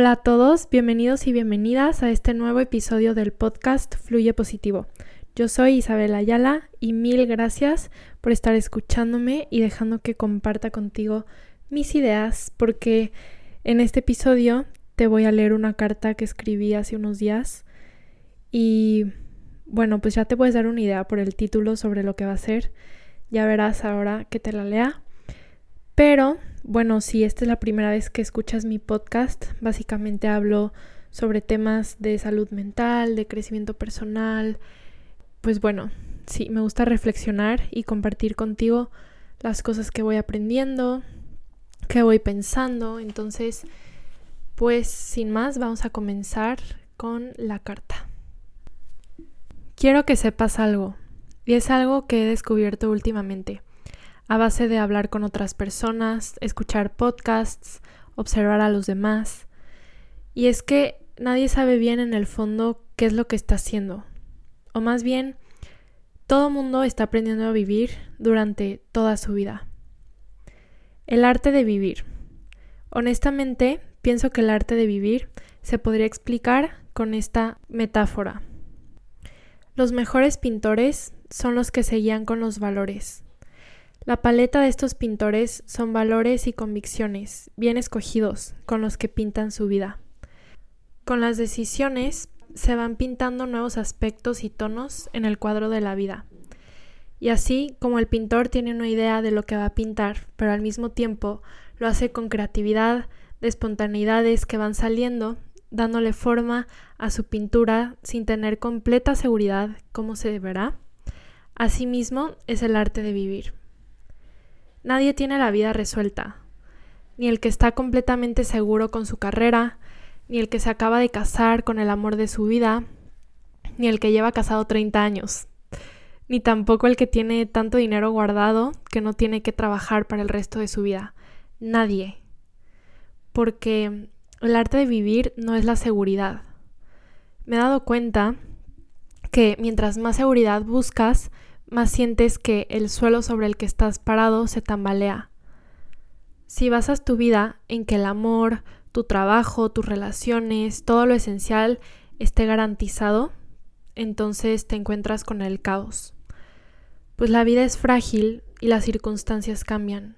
Hola a todos, bienvenidos y bienvenidas a este nuevo episodio del podcast Fluye Positivo. Yo soy Isabel Ayala y mil gracias por estar escuchándome y dejando que comparta contigo mis ideas porque en este episodio te voy a leer una carta que escribí hace unos días y bueno, pues ya te puedes dar una idea por el título sobre lo que va a ser. Ya verás ahora que te la lea. Pero bueno, si esta es la primera vez que escuchas mi podcast, básicamente hablo sobre temas de salud mental, de crecimiento personal. Pues bueno, sí, me gusta reflexionar y compartir contigo las cosas que voy aprendiendo, que voy pensando. Entonces, pues sin más, vamos a comenzar con la carta. Quiero que sepas algo, y es algo que he descubierto últimamente a base de hablar con otras personas, escuchar podcasts, observar a los demás. Y es que nadie sabe bien en el fondo qué es lo que está haciendo. O más bien, todo mundo está aprendiendo a vivir durante toda su vida. El arte de vivir. Honestamente, pienso que el arte de vivir se podría explicar con esta metáfora. Los mejores pintores son los que se guían con los valores, la paleta de estos pintores son valores y convicciones bien escogidos con los que pintan su vida. Con las decisiones se van pintando nuevos aspectos y tonos en el cuadro de la vida. Y así como el pintor tiene una idea de lo que va a pintar, pero al mismo tiempo lo hace con creatividad, de espontaneidades que van saliendo, dándole forma a su pintura sin tener completa seguridad cómo se verá, asimismo es el arte de vivir. Nadie tiene la vida resuelta, ni el que está completamente seguro con su carrera, ni el que se acaba de casar con el amor de su vida, ni el que lleva casado 30 años, ni tampoco el que tiene tanto dinero guardado que no tiene que trabajar para el resto de su vida. Nadie. Porque el arte de vivir no es la seguridad. Me he dado cuenta que mientras más seguridad buscas, más sientes que el suelo sobre el que estás parado se tambalea. Si basas tu vida en que el amor, tu trabajo, tus relaciones, todo lo esencial esté garantizado, entonces te encuentras con el caos. Pues la vida es frágil y las circunstancias cambian.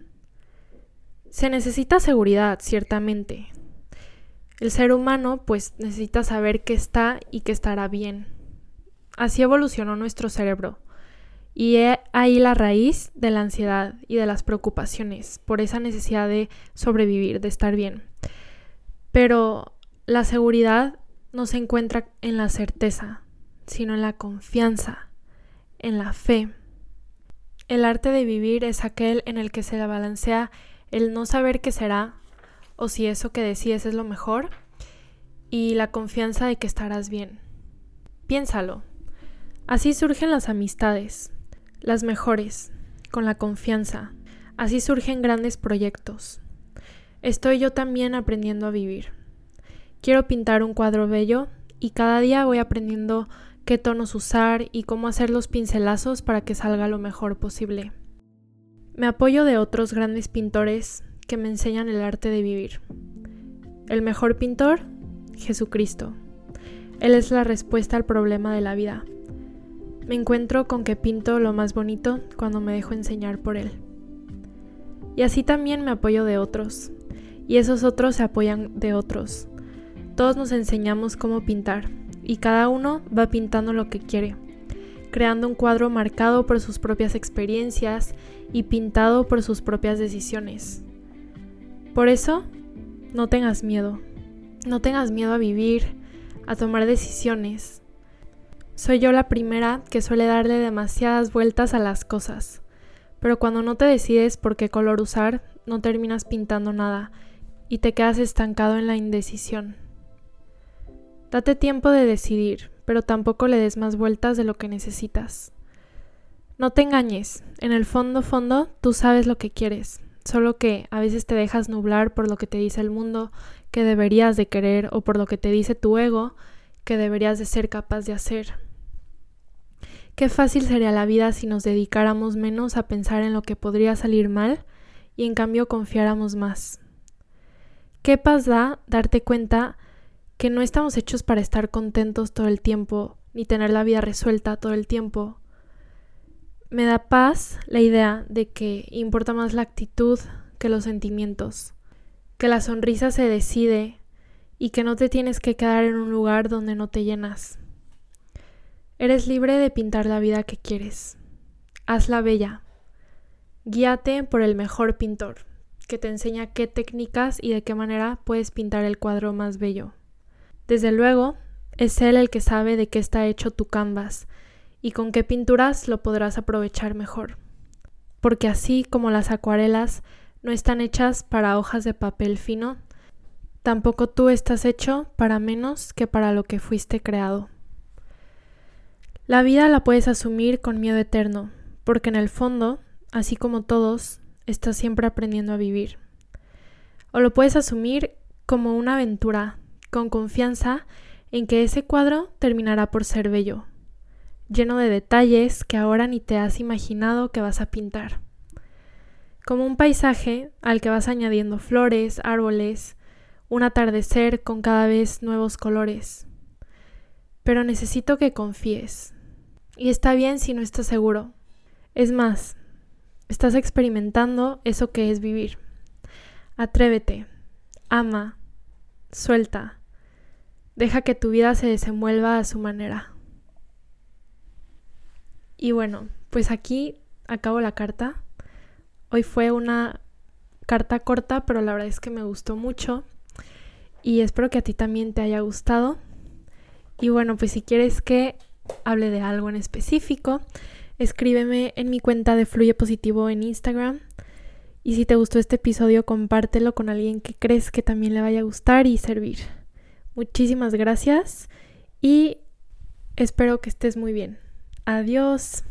Se necesita seguridad, ciertamente. El ser humano pues necesita saber que está y que estará bien. Así evolucionó nuestro cerebro y he ahí la raíz de la ansiedad y de las preocupaciones por esa necesidad de sobrevivir, de estar bien. Pero la seguridad no se encuentra en la certeza, sino en la confianza, en la fe. El arte de vivir es aquel en el que se balancea el no saber qué será o si eso que decides es lo mejor y la confianza de que estarás bien. Piénsalo. Así surgen las amistades, las mejores, con la confianza. Así surgen grandes proyectos. Estoy yo también aprendiendo a vivir. Quiero pintar un cuadro bello y cada día voy aprendiendo qué tonos usar y cómo hacer los pincelazos para que salga lo mejor posible. Me apoyo de otros grandes pintores que me enseñan el arte de vivir. El mejor pintor, Jesucristo. Él es la respuesta al problema de la vida. Me encuentro con que pinto lo más bonito cuando me dejo enseñar por él. Y así también me apoyo de otros, y esos otros se apoyan de otros. Todos nos enseñamos cómo pintar, y cada uno va pintando lo que quiere, creando un cuadro marcado por sus propias experiencias y pintado por sus propias decisiones. Por eso, no tengas miedo, no tengas miedo a vivir, a tomar decisiones, soy yo la primera que suele darle demasiadas vueltas a las cosas, pero cuando no te decides por qué color usar, no terminas pintando nada y te quedas estancado en la indecisión. Date tiempo de decidir, pero tampoco le des más vueltas de lo que necesitas. No te engañes, en el fondo fondo tú sabes lo que quieres, solo que a veces te dejas nublar por lo que te dice el mundo que deberías de querer o por lo que te dice tu ego que deberías de ser capaz de hacer. Qué fácil sería la vida si nos dedicáramos menos a pensar en lo que podría salir mal y en cambio confiáramos más. qué paz da darte cuenta que no estamos hechos para estar contentos todo el tiempo, ni tener la vida resuelta todo el tiempo. Me da paz la idea de que importa más la actitud que los sentimientos, que la sonrisa se decide y que no te tienes que quedar en un lugar donde no te llenas. Eres libre de pintar la vida que quieres. Hazla bella. Guíate por el mejor pintor, que te enseña qué técnicas y de qué manera puedes pintar el cuadro más bello. Desde luego, es él el que sabe de qué está hecho tu canvas y con qué pinturas lo podrás aprovechar mejor. Porque así como las acuarelas no están hechas para hojas de papel fino, tampoco tú estás hecho para menos que para lo que fuiste creado. La vida la puedes asumir con miedo eterno, porque en el fondo, así como todos, estás siempre aprendiendo a vivir. O lo puedes asumir como una aventura, con confianza en que ese cuadro terminará por ser bello, lleno de detalles que ahora ni te has imaginado que vas a pintar. Como un paisaje al que vas añadiendo flores, árboles, un atardecer con cada vez nuevos colores pero necesito que confíes. Y está bien si no estás seguro. Es más, estás experimentando eso que es vivir. Atrévete, ama, suelta, deja que tu vida se desenvuelva a su manera. Y bueno, pues aquí acabo la carta. Hoy fue una carta corta, pero la verdad es que me gustó mucho y espero que a ti también te haya gustado. Y bueno, pues si quieres que hable de algo en específico, escríbeme en mi cuenta de Fluye Positivo en Instagram. Y si te gustó este episodio, compártelo con alguien que crees que también le vaya a gustar y servir. Muchísimas gracias y espero que estés muy bien. Adiós.